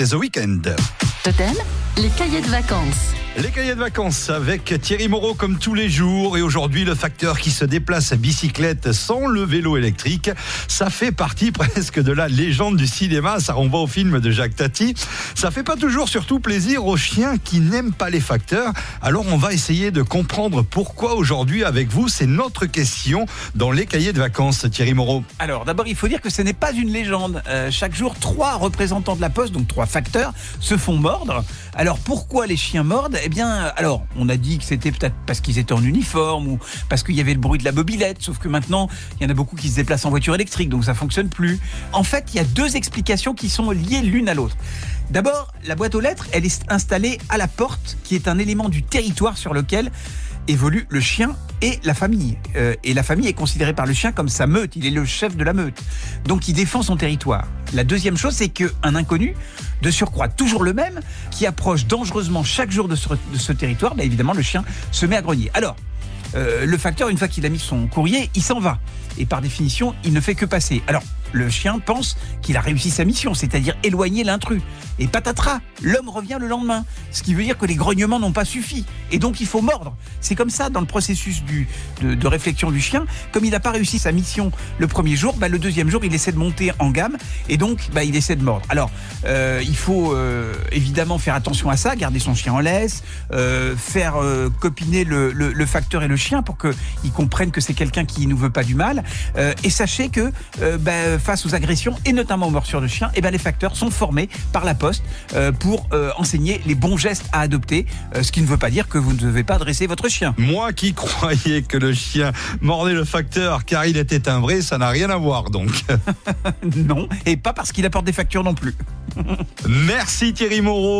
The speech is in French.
c'était The Weeknd. Totem, les cahiers de vacances. Les cahiers de vacances avec Thierry Moreau comme tous les jours et aujourd'hui le facteur qui se déplace à bicyclette sans le vélo électrique, ça fait partie presque de la légende du cinéma, ça renvoie au film de Jacques Tati. Ça fait pas toujours surtout plaisir aux chiens qui n'aiment pas les facteurs. Alors on va essayer de comprendre pourquoi aujourd'hui avec vous, c'est notre question dans les cahiers de vacances Thierry Moreau. Alors d'abord il faut dire que ce n'est pas une légende. Euh, chaque jour trois représentants de la poste, donc trois facteurs, se font mordre. Alors pourquoi les chiens mordent? Eh bien, alors on a dit que c'était peut-être parce qu'ils étaient en uniforme ou parce qu'il y avait le bruit de la mobilette. Sauf que maintenant, il y en a beaucoup qui se déplacent en voiture électrique, donc ça fonctionne plus. En fait, il y a deux explications qui sont liées l'une à l'autre. D'abord, la boîte aux lettres, elle est installée à la porte, qui est un élément du territoire sur lequel évolue le chien et la famille. Euh, et la famille est considérée par le chien comme sa meute. Il est le chef de la meute. Donc il défend son territoire. La deuxième chose, c'est qu'un inconnu, de surcroît toujours le même, qui approche dangereusement chaque jour de ce, territoire, bah évidemment le chien se met à grogner. Alors, euh, le facteur, une fois qu'il a mis son courrier, il s'en va. Et par définition, il ne fait que passer. Alors, le chien pense qu'il a réussi sa mission, c'est-à-dire éloigner l'intrus. Et patatras, l'homme revient le lendemain. Ce qui veut dire que les grognements n'ont pas suffi. Et donc il faut mordre. C'est comme ça dans le processus de, de réflexion du chien. Comme il n'a pas réussi sa mission le premier jour, bah, le deuxième jour, il essaie de monter en gamme. Et donc, bah, il essaie de mordre. Alors, euh, il faut euh, évidemment faire attention à ça, garder son chien en laisse, euh, faire euh, copiner le, le, le, facteur et le chien pour qu'ils comprennent que c'est quelqu'un qui ne veut pas du mal. Euh, et sachez que bah, face aux agressions et notamment aux morsures de chiens, eh ben, les facteurs sont formés par la poste euh, pour euh, enseigner les bons gestes à adopter, euh, ce qui ne veut pas dire que vous ne devez pas dresser votre chien. Moi qui croyais que le chien mordait le facteur car il était timbré, ça n'a rien à voir donc. non, et pas parce qu'il apporte des factures non plus. Merci Thierry Moreau.